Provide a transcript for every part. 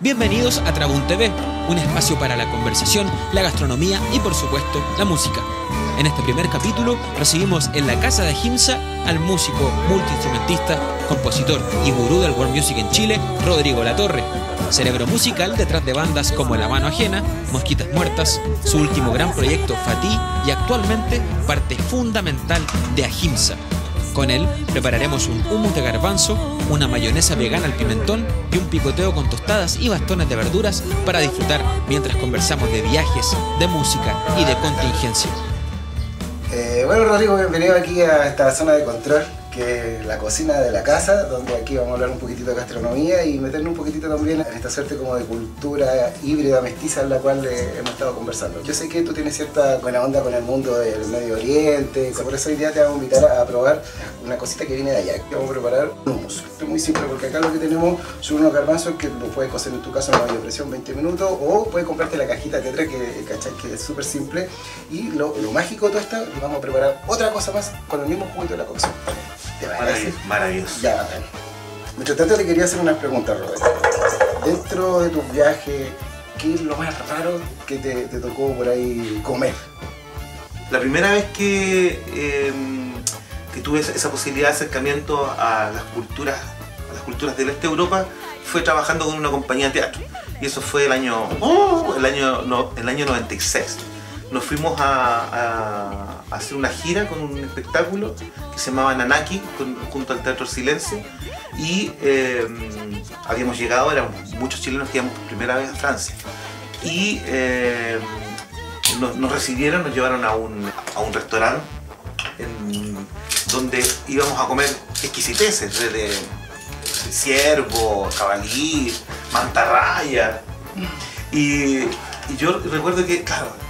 Bienvenidos a Trabún TV, un espacio para la conversación, la gastronomía y por supuesto la música. En este primer capítulo recibimos en la casa de Jimsa al músico, multiinstrumentista, compositor y gurú del world music en Chile, Rodrigo Latorre. Cerebro musical detrás de bandas como La Mano Ajena, Mosquitas Muertas, su último gran proyecto Fatih y actualmente parte fundamental de Ahimsa. Con él prepararemos un hummus de garbanzo, una mayonesa vegana al pimentón y un picoteo con tostadas y bastones de verduras para disfrutar mientras conversamos de viajes, de música y de contingencia. Eh, bueno, Rodrigo, bienvenido aquí a esta zona de control, que es la cocina de la casa, donde aquí vamos a hablar un poquitito de gastronomía y meternos un poquitito también en esta suerte como de cultura híbrida, mestiza, en la cual eh, hemos estado conversando. Yo sé que tú tienes cierta buena onda con el mundo del Medio Oriente, por eso hoy día te vamos a invitar a probar una cosita que viene de allá. Vamos a preparar un hummus. Es muy simple porque acá lo que tenemos son unos garbanzos que lo puedes cocer en tu casa a mayor presión 20 minutos o puedes comprarte la cajita tetra que, que es súper simple. Y lo, lo mágico de todo esto, vamos a preparar otra cosa más con el mismo juguito de la cocción. ¿Te? Maravilloso. maravilloso. Ya, bacán. Mientras tanto le quería hacer unas preguntas, Roberto. Dentro de tus viajes, ¿qué es lo más raro que te, te tocó por ahí comer? La primera vez que, eh, que tuve esa- esa posibilidad de acercamiento a las culturas, a las culturas del este de Europa fue trabajando con una compañía de teatro. Y eso fue el año, ¡oh! el año, no, el año 96. Nos fuimos a, hacer una gira con un espectáculo que se llamaba Nanaki, junto al Teatro Silencio. Y eh, habíamos llegado, eran muchos chilenos que íbamos por primera vez a Francia. Y eh, nos, recibieron, nos llevaron a un, a un restaurante donde íbamos a comer exquisiteces, desde ciervo, jabalí, mantarraya. Y, y yo recuerdo que, claro,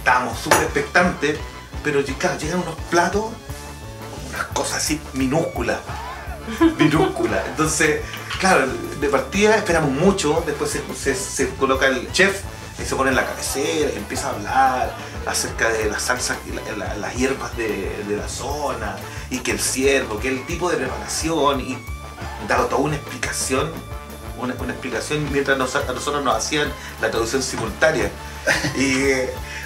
estábamos súper expectantes, pero claro, llegan unos platos, unas cosas así minúsculas, minúsculas. Entonces, claro, de partida esperamos mucho, después se, se- coloca el chef, y se pone en la cabecera, y empieza a hablar acerca de las salsas, las hierbas de, de la zona, y que el ciervo, que el tipo de preparación, y dado toda una explicación, una, una explicación mientras nos- a nosotros nos hacían la traducción simultánea. Y,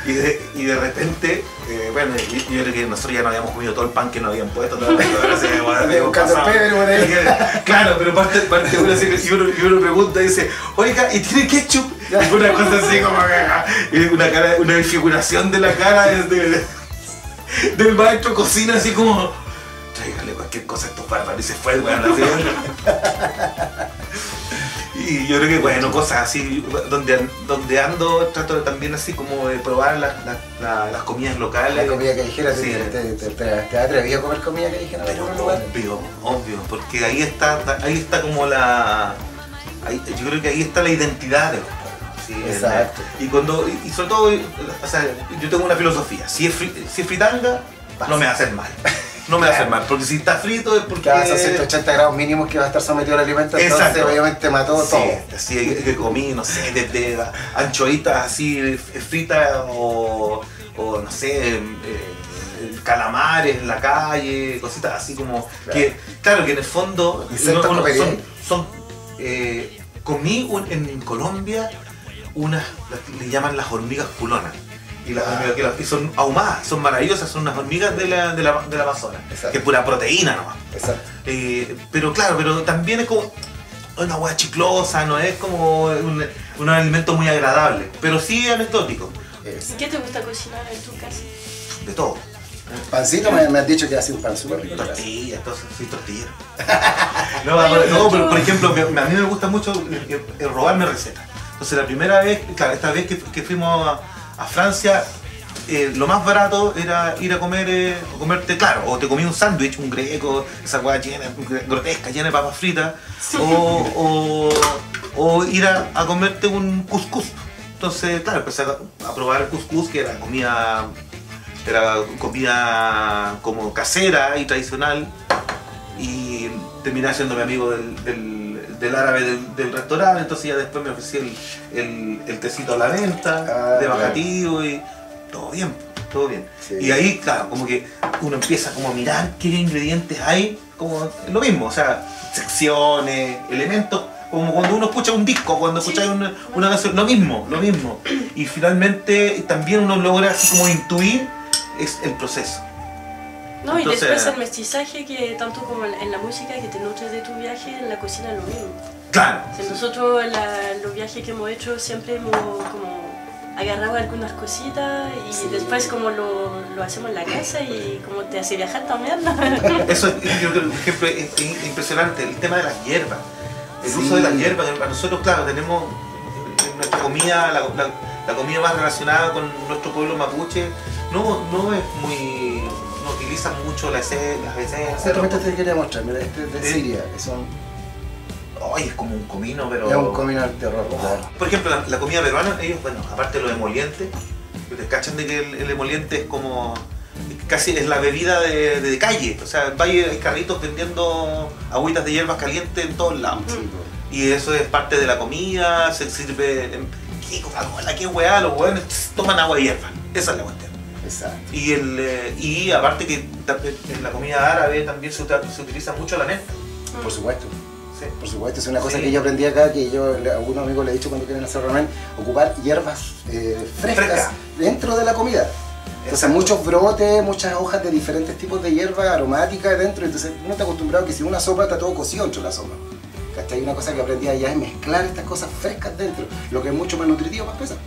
y, de, y de repente, eh, bueno, yo creo que nosotros ya no habíamos comido todo el pan que nos habían puesto, todas las cosas. Claro, pero parte, parte uno, y, uno, y uno pregunta y dice, oiga, ¿y tiene ketchup? Y una cosa así como que, una, cara, una desfiguración de la cara desde, del maestro cocina así como, tráigale cualquier cosa a estos bárbaros y se fue el weón así. Y yo creo que, bueno, cosas así, donde, donde ando, trato también así como de probar las, las, las- las comidas locales. La comida callejera, Sí. ¿te, te, te, has atrevido a comer comida callejera en Pero algún lugar? obvio, obvio, porque ahí está, ahí está como la. ahí- yo creo que ahí está la identidad de los pueblos. ¿sí? Exacto. Y cuando, y, y sobre todo, o sea, yo tengo una filosofía, si es, fri- si es fritanga, no me va a hacer mal. No me va a hacer mal, porque si está frito es porque. Que vas a 180 grados mínimos que va a estar sometido al alimento, entonces Exacto. obviamente mató Sí, todo. así que, comí, no sé, desde anchoitas así fritas o, o, no sé, eh, eh, calamares en la calle, cositas así como Claro. que, claro que en el fondo son, son, eh, comí un- en Colombia unas, le llaman las hormigas culonas. Y, las hormigas que las- y son ahumadas, son maravillosas, son unas hormigas de la, de la, del Amazonas, Exacto. que es pura proteína nomás. Exacto. Eh, pero claro, pero también es como una hueá chiclosa, no es como un, un alimento muy agradable, pero sí anecdótico, Es- ¿Qué te gusta cocinar en tu casa? de todo. Pancito me, me has dicho que hace un pan súper rico. Tortillas, entonces soy tortillero. no, pero- no, pero por ejemplo, me- a mí me gusta mucho eh, eh, robarme recetas. Entonces la primera vez, claro, esta vez que, que fuimos a, a Francia, eh, lo más barato era ir a comer, eh, o comerte, claro, o te comí un sándwich, un greco, esa hueá llena, grotesca, llena de papas fritas, o, o- o ir a, a comerte un couscous. Entonces, claro, empecé a, a probar el couscous, que era comida, era comida como casera y tradicional, y terminé haciéndome amigo del, del- del árabe del, del restaurante, entonces ya después me ofrecí el, el- el tecito a la venta, Ah, de bajativo y todo bien, todo bien. Sí. Y ahí, claro, como que uno empieza como a mirar qué ingredientes hay, como lo mismo, o sea, secciones, elementos, como cuando uno escucha un disco, cuando escucha una, una canción, lo mismo, lo mismo. Y finalmente también uno logra así como intuir es el proceso. No, y Entonces- después el mestizaje que tanto como en la música que te nutres de tu viaje, en la cocina lo mismo. Claro. O sea, nosotros en la- los viajes que hemos hecho siempre hemos como agarrado algunas cositas y Sí. después como lo, lo hacemos en la casa y como te hace viajar también. Eso es, yo creo, por ejemplo, es, es impresionante, el tema de las hierbas. El Sí. uso de las hierbas, para nosotros, claro, tenemos en nuestra comida, la, la- la comida más relacionada con nuestro pueblo mapuche, no, no es muy. No utiliza mucho la ese- las esencias. Justamente te quería mostrar, mira, este es de Sí. Siria, es un, Ay, es como un comino, pero. es un comino al terror, claro. Por ejemplo, la, la comida peruana, ellos, bueno, aparte de los emolientes, ustedes cachan de que el, el emoliente es como. casi es la bebida de, de calle. O sea, hay carritos vendiendo agüitas de hierbas calientes en todos lados. Sí. Y eso es parte de la comida, se sirve. En, ¿Qué Coca-Cola? ¿Qué weá? Los weones toman agua de hierba. Esa es la cuestión. Exacto. Y, el, eh, y aparte que en la comida árabe también se, utiliza mucho la neta. Por supuesto. Sí. Por supuesto, es una cosa Sí. que yo aprendí acá, que yo a algunos amigos le he dicho cuando quieren hacer ramen, ocupar hierbas eh, frescas Fresca. dentro de la comida. Entonces muchos brotes, muchas hojas de diferentes tipos de hierbas aromáticas dentro, entonces uno está acostumbrado que si una sopa está todo cocido dentro de la sopa. ¿Cachai? Una cosa que aprendí allá es mezclar estas cosas frescas dentro, lo que es mucho más nutritivo para pesar.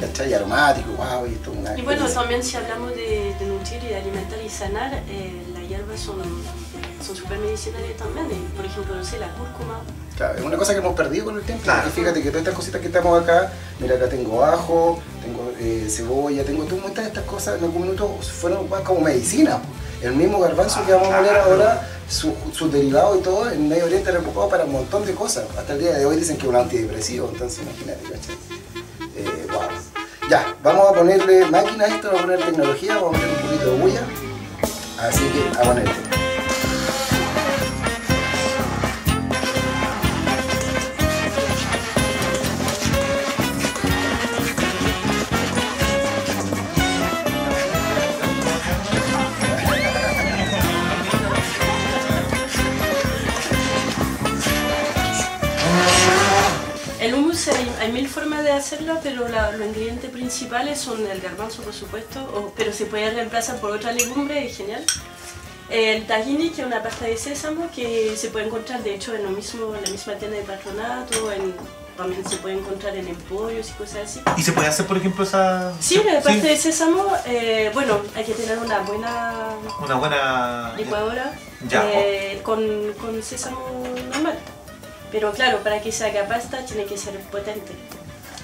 ¿Cachai? Aromático, wow, y esto es una Y bueno, también si hablamos de, de nutrir y de alimentar y sanar, eh, las hierbas son son súper medicinales también. Y, por ejemplo, no sé, la cúrcuma. Claro, es una cosa que hemos perdido con el tiempo. Claro. porque fíjate que todas estas cositas que estamos acá, mira, acá tengo ajo, tengo eh, cebolla, tengo muchas de estas cosas en algún minuto fueron más como medicina. El mismo garbanzo que vamos a moler ahora, su- sus derivados y todo, en Medio Oriente era ocupado para un montón de cosas. Hasta el día de hoy dicen que es un antidepresivo, entonces imagínate, ¿cachai? Ya, vamos a ponerle máquina a esto, vamos a poner tecnología, vamos a poner un poquito de bulla. Así que a ponerle. De hacerlo, pero la- los ingredientes principales son el garbanzo, por supuesto, o- pero se puede reemplazar por otra legumbre, es genial. El tahini, que es una pasta de sésamo que se puede encontrar, de hecho, en, lo mismo, en la misma tienda de patronato, en- también se puede encontrar en emporios y cosas así. ¿Y se puede hacer, por ejemplo, esa. Sí, la pasta de sésamo, eh, bueno, hay que tener una buena Una buena. licuadora Ya. eh, con, con sésamo normal. Pero claro, para que se haga pasta tiene que ser potente.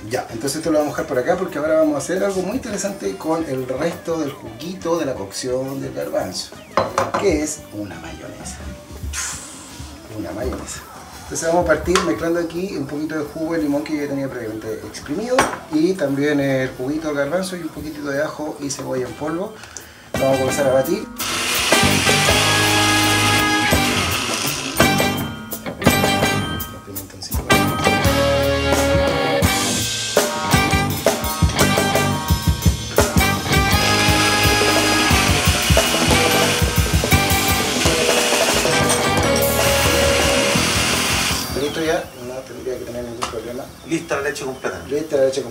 Ya, entonces esto lo vamos a dejar por acá porque ahora vamos a hacer algo muy interesante con el resto del juguito de la cocción del garbanzo, que es una mayonesa. Una mayonesa. Entonces vamos a partir mezclando aquí un poquito de jugo de limón que yo tenía previamente exprimido y también el juguito del garbanzo y un poquitito de ajo y cebolla en polvo. Vamos a comenzar a batir.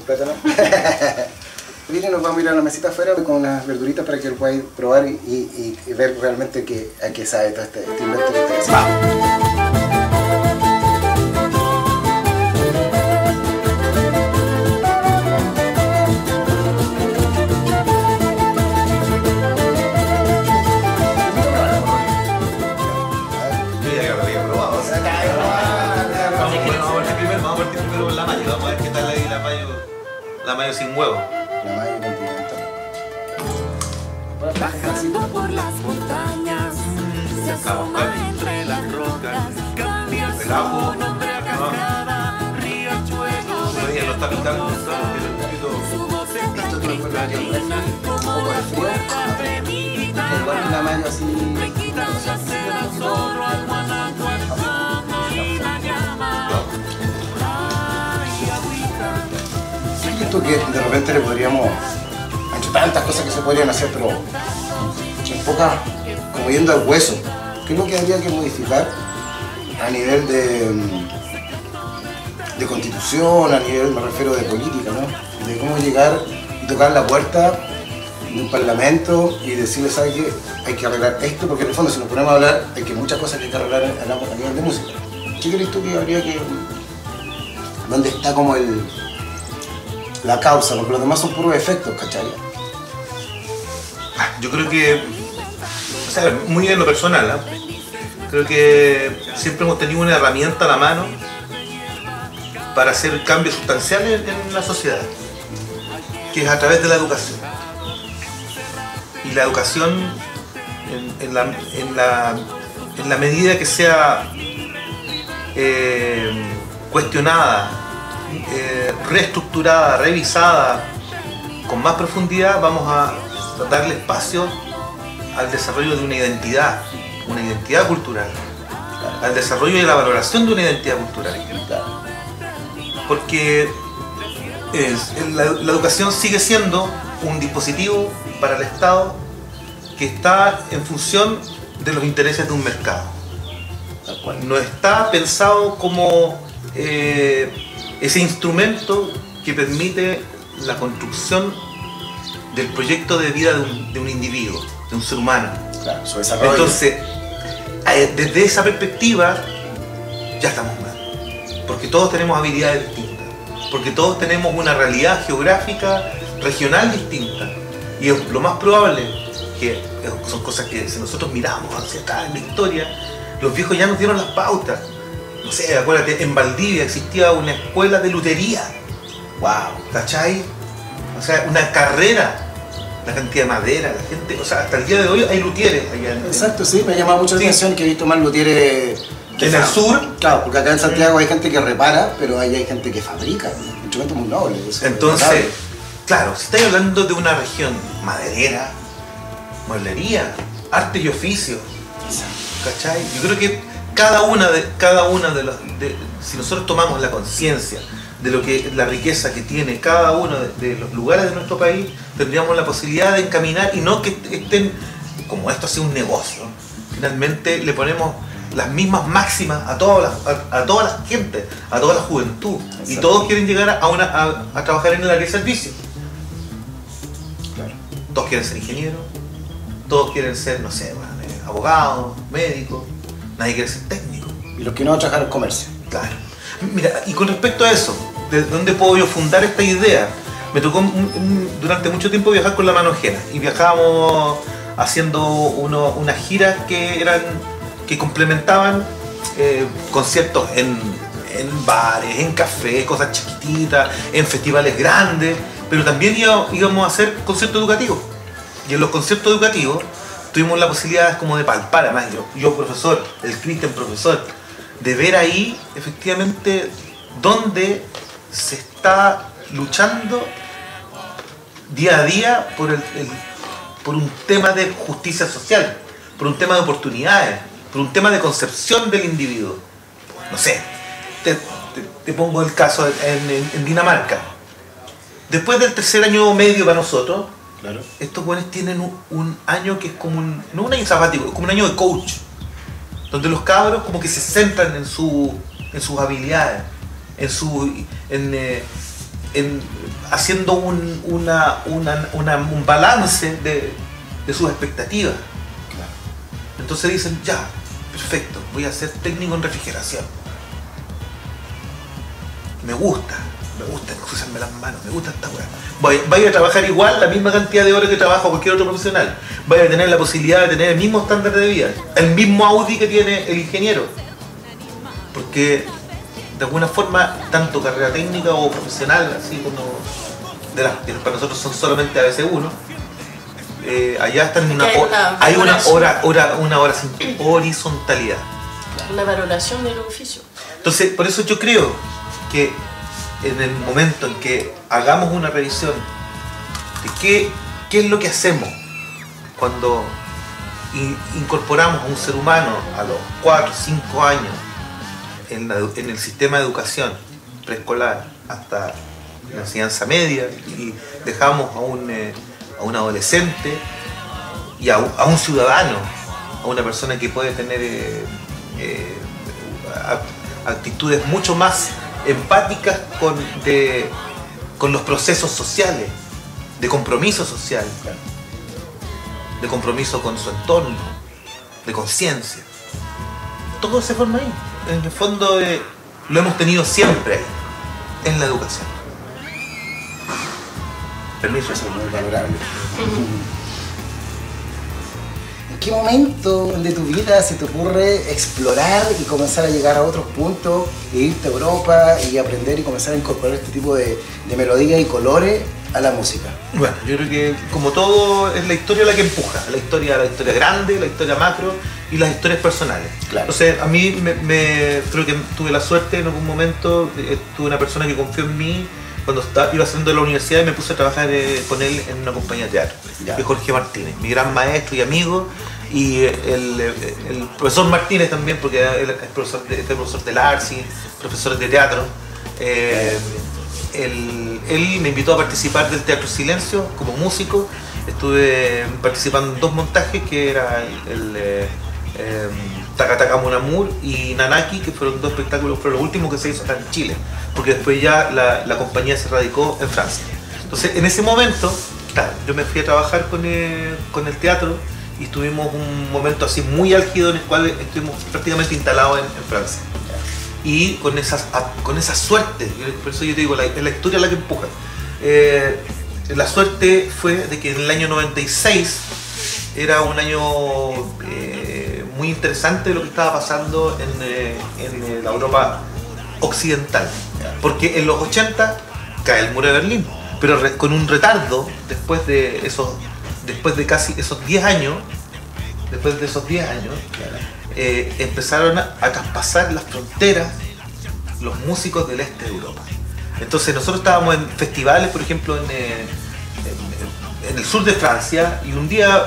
Lista la leche con plátano. Miren, nos vamos a ir a la mesita afuera con unas verduritas para que lo podáis probar y, ver realmente que, a qué sabe todo este, este invento que La mayo con pimiento. Bajando por las montañas, se asoma entre las rocas, cambia El ajo. su nombre a cascada, riachuelo Su medida no está picando, está pero un poquito. su voz es Esto tan te lo puedo esto que de repente le podríamos, entre tantas cosas que se podrían hacer, pero se enfoca como yendo al hueso. ¿Qué es lo que habría que modificar a nivel de, mm, de constitución, a nivel, me refiero de política, ¿no? De cómo llegar y tocar la puerta de un parlamento y decirle, ¿sabes qué? Hay que arreglar esto, porque en el fondo si nos ponemos a hablar, hay que muchas cosas que hay que arreglar a, nivel de música. ¿Qué crees tú que habría que... ¿Dónde está como el... la causa? Porque los demás son puros efectos, ¿cachai? Yo creo que, o sea, muy en lo personal, ¿ah? creo que siempre hemos tenido una herramienta a la mano para hacer cambios sustanciales en la sociedad, que es a través de la educación. Y la educación, en la medida que sea eh, cuestionada, eh, reestructurada, revisada, con más profundidad, vamos a darle espacio al desarrollo de una identidad, una identidad cultural, al desarrollo y la valoración de una identidad cultural. Porque es- la, educación sigue siendo un dispositivo para el Estado que está en función de los intereses de un mercado. No está pensado como eh, ese instrumento que permite la construcción del proyecto de vida de un, de un individuo, de un ser humano. Claro, su desarrollo. Entonces, eh, desde esa perspectiva, ya estamos mal. Porque todos tenemos habilidades distintas. Porque todos tenemos una realidad geográfica regional distinta. Y es lo más probable que eh, son cosas que si nosotros miramos hacia atrás en la historia, los viejos ya nos dieron las pautas. No sé, acuérdate, en Valdivia existía una escuela de lutería. wow. ¿Cachai? O sea, una carrera. La cantidad de madera, la gente. O sea, hasta el día de hoy hay lutieres allá en, Exacto, sí, me ha llamado mucho la Sí. atención que he visto más luthieres En el sur. Claro, porque acá en Santiago hay gente que repara, pero ahí hay gente que fabrica instrumentos muy nobles. Entonces, claro, si estáis hablando de una región maderera, mueblería, arte y oficio, ¿cachai? Yo creo que cada una de, cada una de las, de- si nosotros tomamos la conciencia de lo que la riqueza que tiene cada uno de, de los lugares de nuestro país, tendríamos la posibilidad de encaminar y no que est- estén, como esto sea un negocio, finalmente le ponemos las mismas máximas a toda la, a, a toda la gente, a toda la juventud, y todos quieren llegar a, una, a, a trabajar en el área de servicio. Claro. Todos quieren ser ingenieros, todos quieren ser, no sé, eh, abogados, médicos, nadie quiere ser técnico. Y los que no trabajan en comercio. Claro. Mira, y con respecto a eso, ¿de dónde puedo yo fundar esta idea? Me tocó durante mucho tiempo viajar con la mano ajena y viajábamos haciendo uno- unas giras que eran que complementaban eh, conciertos en, en bares, en cafés, cosas chiquititas, en festivales grandes, pero también íbamos a hacer conciertos educativos. Y en los conciertos educativos tuvimos la posibilidad como de palpar, además yo, yo profesor, el Cristian profesor, de ver ahí efectivamente dónde se está luchando día a día por, el, por un tema de justicia social, por un tema de oportunidades, por un tema de concepción del individuo. No sé, te, pongo el caso en- en Dinamarca. Después del tercer año medio para nosotros, Claro. estos buenos tienen un, un año que es como un, no un año sabático, es como un año de coach, donde los cabros como que se centran en, su, en sus habilidades, en su en, eh, en haciendo un, una, una- una- un balance de, de sus expectativas. Claro. Entonces dicen, ya, perfecto, voy a ser técnico en refrigeración. Me gusta, me gusta cruzarme las manos, me gusta esta weá. Voy, vaya a trabajar igual la misma cantidad de horas que trabaja cualquier otro profesional. Vaya a tener la posibilidad de tener el mismo estándar de vida, el mismo Audi que tiene el ingeniero. Porque de alguna forma, tanto carrera técnica o profesional, así como de las que para nosotros son solamente ABC1, eh, allá están en una, hay una hay una hora, hora, una hora sin horizontalidad. Una valoración del oficio. Entonces, por eso yo creo que en el momento en que hagamos una revisión de qué, qué es lo que hacemos cuando in- incorporamos a un ser humano a los 4 o 5 años en, el sistema de educación preescolar hasta la enseñanza media y dejamos a un, eh, a un adolescente y a, un- ciudadano, a una persona que puede tener eh, eh, actitudes mucho más empáticas con, de- con los procesos sociales, de compromiso social, Claro. de compromiso con su entorno, de conciencia. Todo se forma ahí. En el fondo eh, lo hemos tenido siempre ahí, en la educación. Permiso. Eso es muy valorable. ¿En qué momento de tu vida se te ocurre explorar y comenzar a llegar a otros puntos, e irte a Europa y aprender y comenzar a incorporar este tipo de, de melodías y colores a la música? Bueno, yo creo que como todo es la historia la que empuja, la historia, la historia grande, la historia macro y las historias personales. Claro. Entonces a mí me, me- creo que tuve la suerte en algún momento, eh, tuve una persona que confió en mí cuando estaba, iba haciendo la universidad me puse a trabajar eh, con él en una compañía de teatro, Ya. que es Jorge Martínez, mi gran maestro y amigo. Y el, el profesor Martínez también, porque él es profesor de, es profesor ARSI, profesor de teatro. Eh, él, él me invitó a participar del Teatro Silencio como músico. Estuve participando en dos montajes que era el, el, eh, eh, Takataka Mon Amour y Nanaki, que fueron dos espectáculos, fueron los últimos que se hizo en Chile, porque después ya la, compañía se radicó en Francia. Entonces, en ese momento, yo me fui a trabajar con el, con el teatro y tuvimos un momento así muy álgido en el cual estuvimos prácticamente instalados en, Francia y con, esas, con esa suerte, por eso yo te digo, la, es la historia la que empuja. Eh, la suerte fue de que en el año 96 era un año eh, muy interesante lo que estaba pasando en, eh, en, eh, la Europa occidental, porque en los 80 cae el muro de Berlín, pero re- con un retardo después de esos, después de casi esos 10 años, después de esos 10 años, eh, empezaron a, a traspasar las fronteras los músicos del este de Europa. Entonces nosotros estábamos en festivales, por ejemplo, en, en- en el sur de Francia, y un día,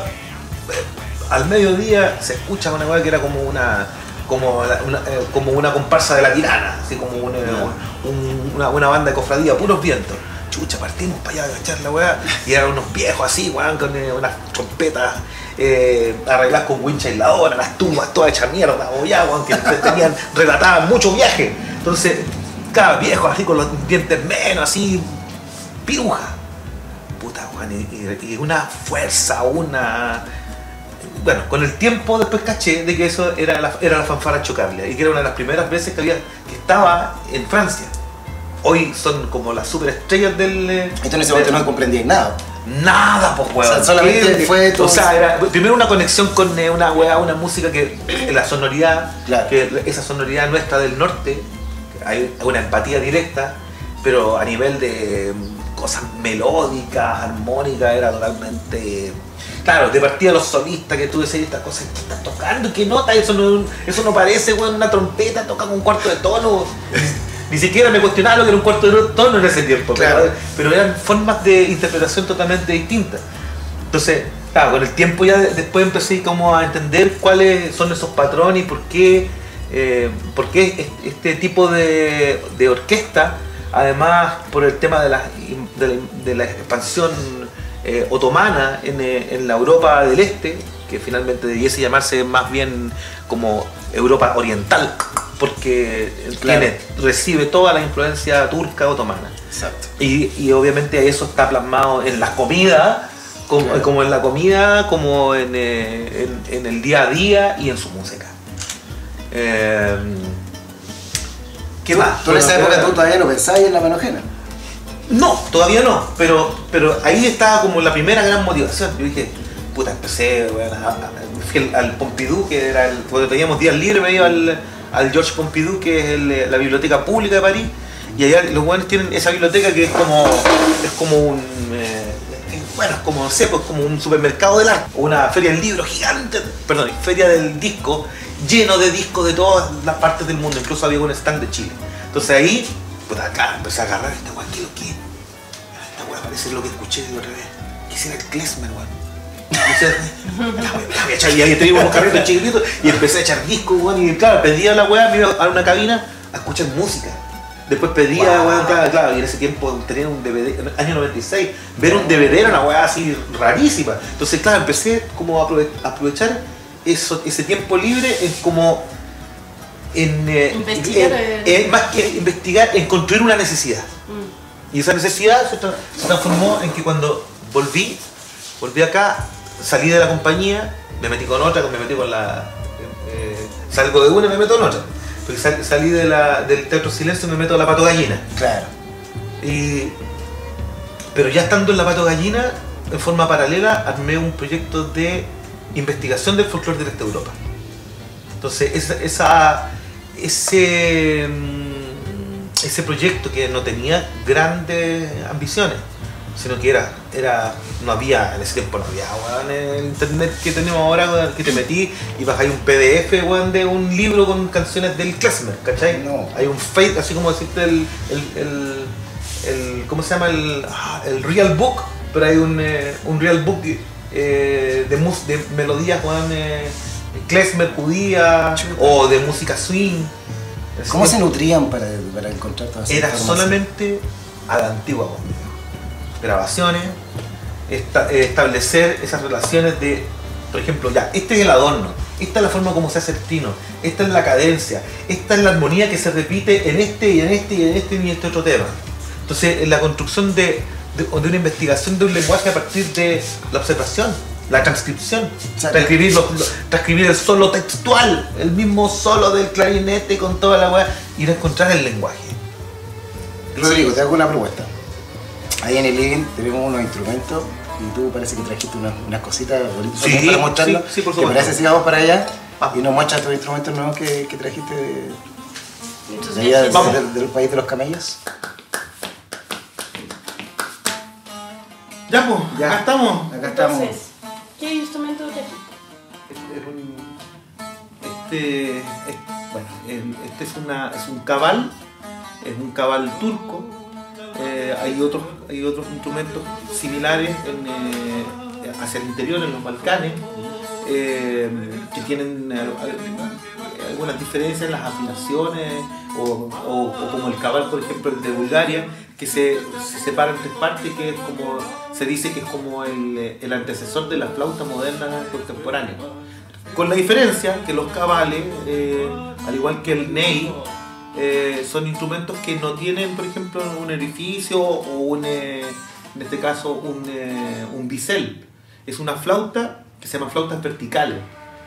al mediodía, se escucha una cosa que era como una como, una, eh, como una comparsa de la tirana, así como una, un- una, una banda de cofradía, puros vientos. Chucha, partimos para allá a echar la weá. Y eran unos viejos así, weón, con eh, unas trompetas eh, arregladas con wincha aisladora, las tumbas todas hechas mierda, ya, weón, que tenían, relataban mucho viaje. Entonces, cada viejo así con los dientes menos, así, piruja. Puta, weón, y, y- y una fuerza, una. Bueno, con el tiempo después caché de que eso era la, era la fanfara chocable y que era una de las primeras veces que había que estaba en Francia. Hoy son como las superestrellas del. eh, Entonces en ese momento no comprendías nada. Nada, pues, weón. O sea, solamente ¿Qué? fue tu- O sea, era primero una conexión con eh, una weá, una música que. eh, la sonoridad, Claro. que esa sonoridad nuestra del norte, hay una empatía directa, pero a nivel de mm, cosas melódicas, armónicas, era totalmente. Claro, de partida los solistas que tú decías estas cosas que están tocando, ¿qué nota? Eso no, eso no parece, weón, una trompeta, tocan un cuarto de tono. Ni siquiera me cuestionaba lo que era un cuarto de tono en ese tiempo, pero- Claro. pero, eran formas de interpretación totalmente distintas. Entonces, claro, con el tiempo ya de- después empecé como a entender cuáles son esos patrones y por qué, eh, por qué es- este tipo de, de orquesta, además por el tema de la, de la, de la expansión eh, otomana en, eh, en la Europa del Este, que finalmente debiese llamarse más bien como Europa Oriental, porque Claro. tiene, recibe toda la influencia turca otomana. Exacto. Y, y obviamente eso está plasmado en la comida, como, Claro. como en la comida, como en, eh, en- en el día a día y en su música. Eh, ¿Qué más? Tú en esa Bueno, época pero- tú todavía no pensabas en la mano ajena. No, todavía no, pero, pero ahí estaba como la primera gran motivación. Yo dije, puta, empecé, bueno, al, Pompidou, que era el, cuando teníamos días libres, me iba al, al Georges Pompidou, que es la biblioteca pública de París, y allá los buenos tienen esa biblioteca que es como, es como un, eh, bueno, es como, no sé, pues como un supermercado del arte, o una feria del libro gigante, perdón, feria del disco, lleno de discos de todas las partes del mundo, incluso había un stand de Chile. Entonces ahí, puta, acá empecé a agarrar ¿qué lo que? Weá parece lo que escuché la otra vez. Quisiera el Klesmer, weón. La voy a echar, y ahí teníamos unos carritos chiquititos y empecé a echar discos, weón, y claro, pedía la weá, me iba a una cabina a escuchar música. Después pedía, Wow. weón, claro, claro, y en ese tiempo tenía un DVD, en el año 96, ver un DVD era una weá así rarísima. Entonces, claro, empecé como a aprove- a aprovechar eso, ese tiempo libre es como en, eh, Investigar, en- en- más que investigar, en construir una necesidad. Y esa necesidad se, tra- se transformó en que cuando volví, volví acá, salí de la compañía, me metí con otra, me metí con la... eh, salgo de una y me meto en otra. Porque sal- salí de la- del Teatro Silencio y me meto a la Pato Gallina. Claro. Y- pero ya estando en la Pato Gallina, en forma paralela, armé un proyecto de investigación del folclore del este de Europa. Entonces, esa, esa- ese, mm, ese proyecto que no tenía grandes ambiciones, sino que era, era no había, en ese tiempo no había weón, el internet que tenemos ahora, weón, que te metí y bajáis un PDF weón, de un libro con canciones del Klezmer, ¿cachai? No. Hay un fake, así como decirte el, el, el, el- ¿cómo se llama? El, ah, el real book, pero hay un, eh, un real book eh, de, mus- de melodías, weón, eh, klezmer judía o de música swing. ¿Cómo se nutrían para, para encontrar todas esas Era solamente a la antigua, weón. grabaciones, esta- eh, establecer esas relaciones de, por ejemplo, ya, este es el adorno, esta es la forma como se hace el tino, esta es la cadencia, esta es la armonía que se repite en este y en este y en este y en este otro tema. Entonces, en la construcción de, de, de una investigación de un lenguaje a partir de la observación, la transcripción, O sea, transcribir, los- los- transcribir el solo textual, el mismo solo del clarinete con toda la weá, ir a encontrar el lenguaje. Rodrigo, te hago una propuesta. Ahí en el living tenemos unos instrumentos y tú parece que trajiste unas, unas cositas bonitas Sí, para mostrarlo. sí, sí, por ¿Te supuesto. parece si vamos para allá y nos muestras tus instrumentos nuevos que, que trajiste de, allá del- Vamos. del, del país de los camellos? Ya, pues, Ya. acá estamos. Acá estamos. Entonces, ¿qué instrumento trajiste? Este es un. Este. es- bueno, el- este es, una, es un cabal, es un cabal turco. Eh, hay, otros, hay otros instrumentos similares eh, hacia el interior, en los Balcanes, eh, que tienen algunas diferencias en las afinaciones, o, o- o como el cabal, por ejemplo, el de Bulgaria, que se, se separa en tres partes, que es como, se dice que es como el, el antecesor de la flauta moderna contemporánea. Con la diferencia que los cabales, eh, al igual que el ney, eh, son instrumentos que no tienen, por ejemplo, un orificio o un, eh, en este caso, un, eh, un bisel. Es una flauta que se llama flautas verticales.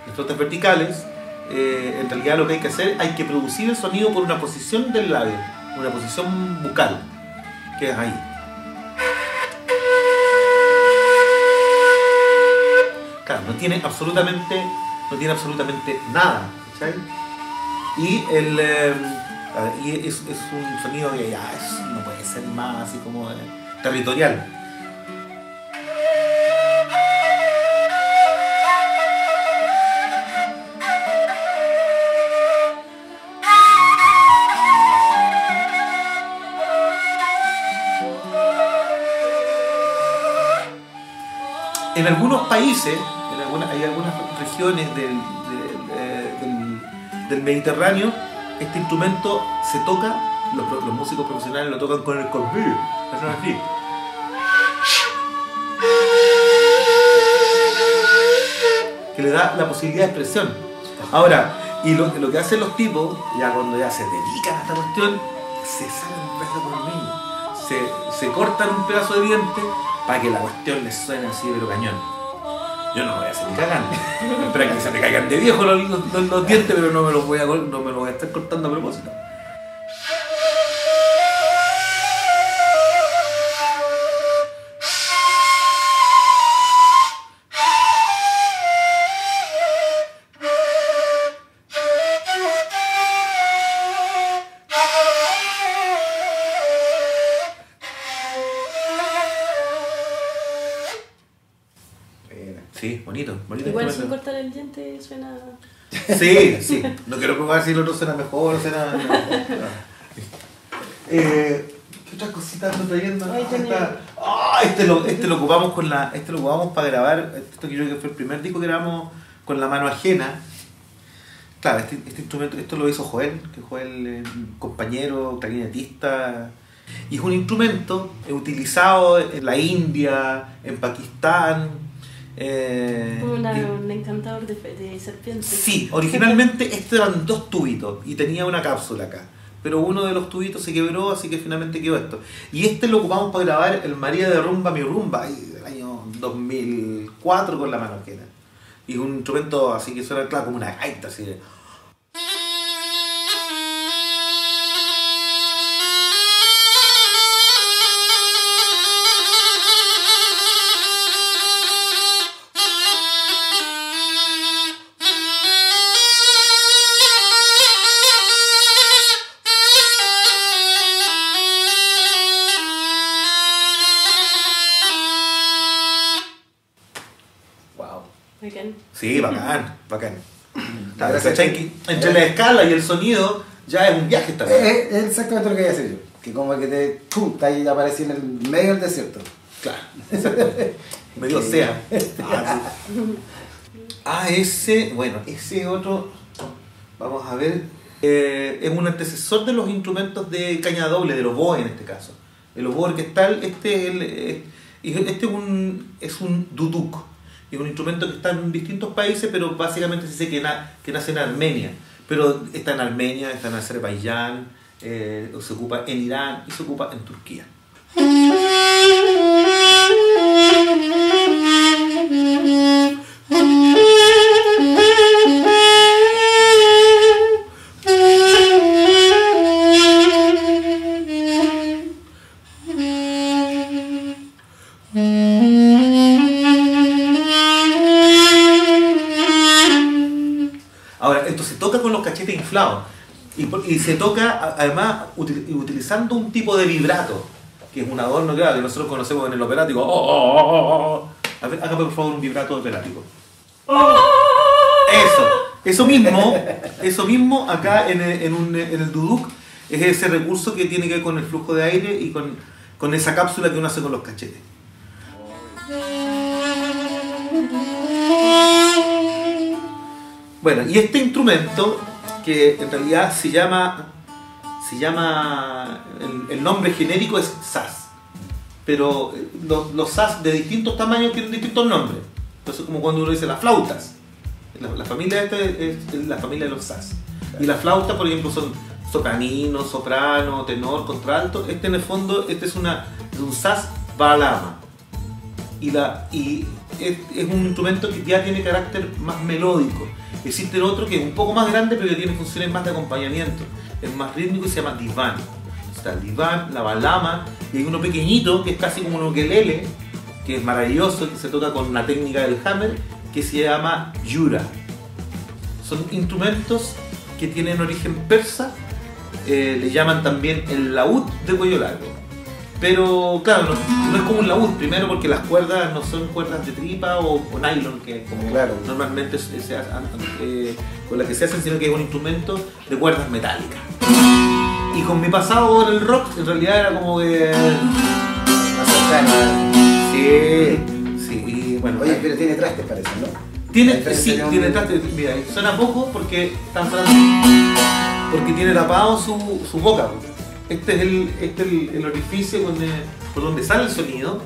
Las flautas verticales, eh, en realidad lo que hay que hacer, hay que producir el sonido por una posición del labio, una posición bucal, que es ahí. Claro, no tiene absolutamente, no tiene absolutamente nada, ¿cachai? Y el eh, y es, es un sonido que ya es- no puede ser más así como eh, territorial. En algunos países, en algunas, hay algunas regiones del, del, Mediterráneo, este instrumento se toca, los, músicos profesionales lo tocan con el. Hacen así. Que le da la posibilidad de expresión. Ahora, y lo, que hacen los tipos, ya cuando ya se dedican a esta cuestión, se sacan un pedazo por medio. Se, se cortan un pedazo de diente para que la cuestión les suene así pero cañón. Yo no voy a hacer cagando. Espera que se me caigan de viejo los, los- dientes, pero no me los voy a, no me los voy a estar cortando a propósito. Cortar el diente suena. Sí, sí. No quiero probar si el otro será mejor será. no. Eh, ¿Qué otras cositas ando trayendo? Ahí Ah, está. Ah, este, lo, este lo ocupamos con la. Este lo ocupamos para grabar. Esto que creo que fue el primer disco que grabamos con la mano ajena. Claro, este, este instrumento, esto lo hizo Joel, que Joel es un compañero clarinetista. Y es un instrumento utilizado en la India, en Pakistán, Eh, Como una- y- un encantador de, de serpientes. Sí, originalmente estos eran dos tubitos y tenía una cápsula acá. Pero uno de los tubitos se quebró, así que finalmente quedó esto. Y este lo ocupamos para grabar el María de Rumba Mi Rumba, ahí del año 2004 con la mano. Y un instrumento así que suena claro como una gaita, así de... Sí, bacán, bacán. Entre la escala y el sonido ya es un viaje también. Es, es exactamente lo que iba a decir yo. Que como que te, ¡pum! Está ahí aparece en el medio del desierto. Claro. Medio sea. Ah, sí. Ah, ese, bueno, ese otro, vamos a ver, eh, es un antecesor de los instrumentos de caña doble, del oboe en este caso. El oboe orquestal, este, es el, eh, este es un, es un duduk. Es un instrumento que está en distintos países, pero básicamente se dice que, na- que nace en Armenia. Pero está en Armenia, está en Azerbaiyán, eh, se ocupa en Irán y se ocupa en Turquía. Y, se toca además util- utilizando un tipo de vibrato, que es un adorno claro, que nosotros conocemos en el operático. Oh, oh, oh, oh, por favor un vibrato operático. Eso, eso mismo, eso mismo acá en el duduk es ese recurso que tiene que ver con el flujo de aire y con, con esa cápsula que uno hace con los cachetes. Bueno, y este instrumento, que en realidad se llama, se llama, el, nombre genérico es saz, pero eh, los, los saz de distintos tamaños tienen distintos nombres. Entonces, como cuando uno dice las flautas, la, familia esta es, es la familia de los saz. Y las flautas, por ejemplo, son sopranino, soprano, tenor, contralto. Este en el fondo, este es, una, es un saz balama y, la, y es, un instrumento que ya tiene carácter más melódico. Existe otro que es un poco más grande pero que tiene funciones más de acompañamiento. Es más rítmico y se llama diván. Está el diván, la balama y hay uno pequeñito que es casi como un ukelele, que es maravilloso, que se toca con la técnica del hammer, que se llama yura. Son instrumentos que tienen origen persa, eh, le llaman también el laúd de cuello largo. Pero claro, no, no es como un laúd, primero porque las cuerdas no son cuerdas de tripa o, o nylon, que como Claro. normalmente se, eh, con las que se hacen, sino que es un instrumento de cuerdas metálicas. Y con mi pasado por el rock, en realidad era como. Más cercano. Sí, sí, y bueno. Oye, pero tiene trastes, parece, ¿no? Tiene, sí, de un- tiene traste, mira, suena poco porque están porque tiene tapado su, su boca. Este es el, este es el, el orificio donde, por donde sale el sonido,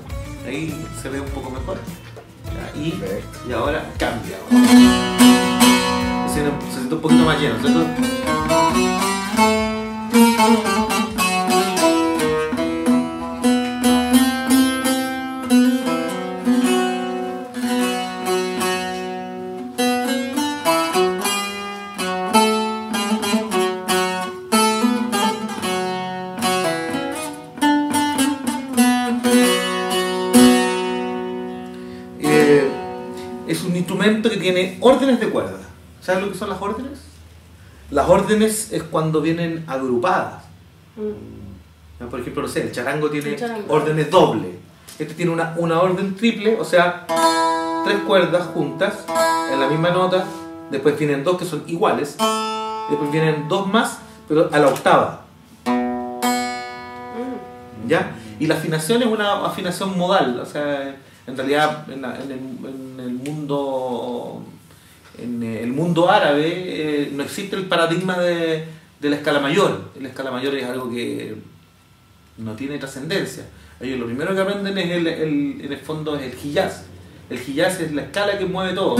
ahí se ve un poco mejor. Ya, y, y ahora cambia. Se siente, se siente un poquito más lleno, ¿cierto? Instrumento que tiene órdenes de cuerda. ¿Sabes lo que son las órdenes? Las órdenes es cuando vienen agrupadas. Mm. Por ejemplo, no sé, el charango tiene El charango. órdenes dobles. Este tiene una, una orden triple, o sea, tres cuerdas juntas en la misma nota. Después vienen dos que son iguales. Después vienen dos más, pero a la octava. Mm. ¿Ya? Y la afinación es una afinación modal, o sea, en realidad en, la- en el, en el mundo en el mundo árabe eh, no existe el paradigma de, de la escala mayor. La escala mayor es algo que no tiene trascendencia. Ellos lo primero que aprenden es el, el- en el fondo es el hijaz. El hiyaz es la escala que mueve todo.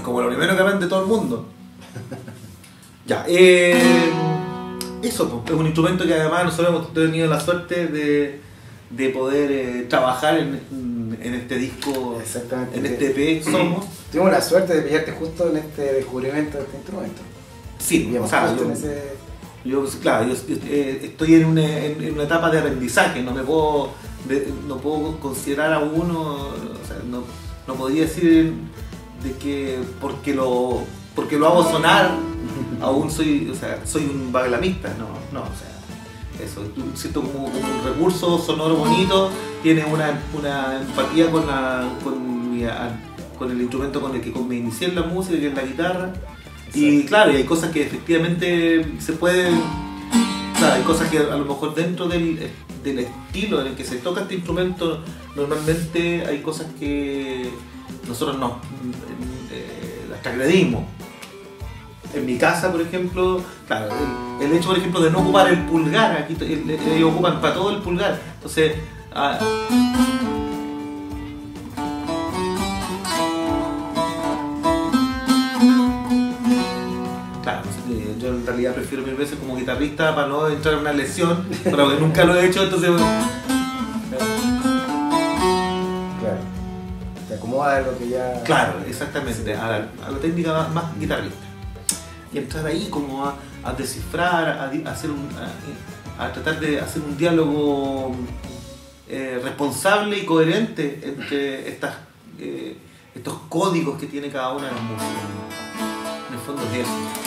Es como lo primero que aprende todo el mundo. Ya, eh, eso pues, es un instrumento que además nosotros hemos tenido la suerte de, de poder eh, trabajar en, en este disco, Exactamente. en este EP Somos. Tuvimos la suerte de pillarte justo en este descubrimiento de este instrumento. Sí, o sea, yo, ese- yo, claro, yo, yo, eh, estoy en una, en, en una etapa de aprendizaje, no me puedo, de- no puedo considerar a uno, o sea, no, no podría decir de que porque lo, porque lo hago sonar, aún soy, o sea, soy un baglamista, no, no, o sea, eso, siento como, como un recurso sonoro bonito, tiene una, una empatía con, la, con, mi- a- con el instrumento con el que me inicié en la música, que es la guitarra. Y claro, y hay cosas que efectivamente se pueden. O sea, hay cosas que a lo mejor dentro del, del estilo en el que se toca este instrumento, normalmente hay cosas que nosotros no eh, las transgredimos. En mi casa, por ejemplo, el, hecho, por ejemplo, de no ocupar el pulgar, aquí ocupan para todo el pulgar. Entonces, ah, eh, yo en realidad prefiero mil veces como guitarrista para no entrar en una lesión, pero nunca lo he hecho, entonces Lo que ya. claro, exactamente, a la, técnica más, guitarrista. Y entrar ahí como a, descifrar, a, hacer a tratar de hacer un diálogo eh, responsable y coherente entre estas, eh, estos códigos que tiene cada una de las músicas. En el fondo es eso.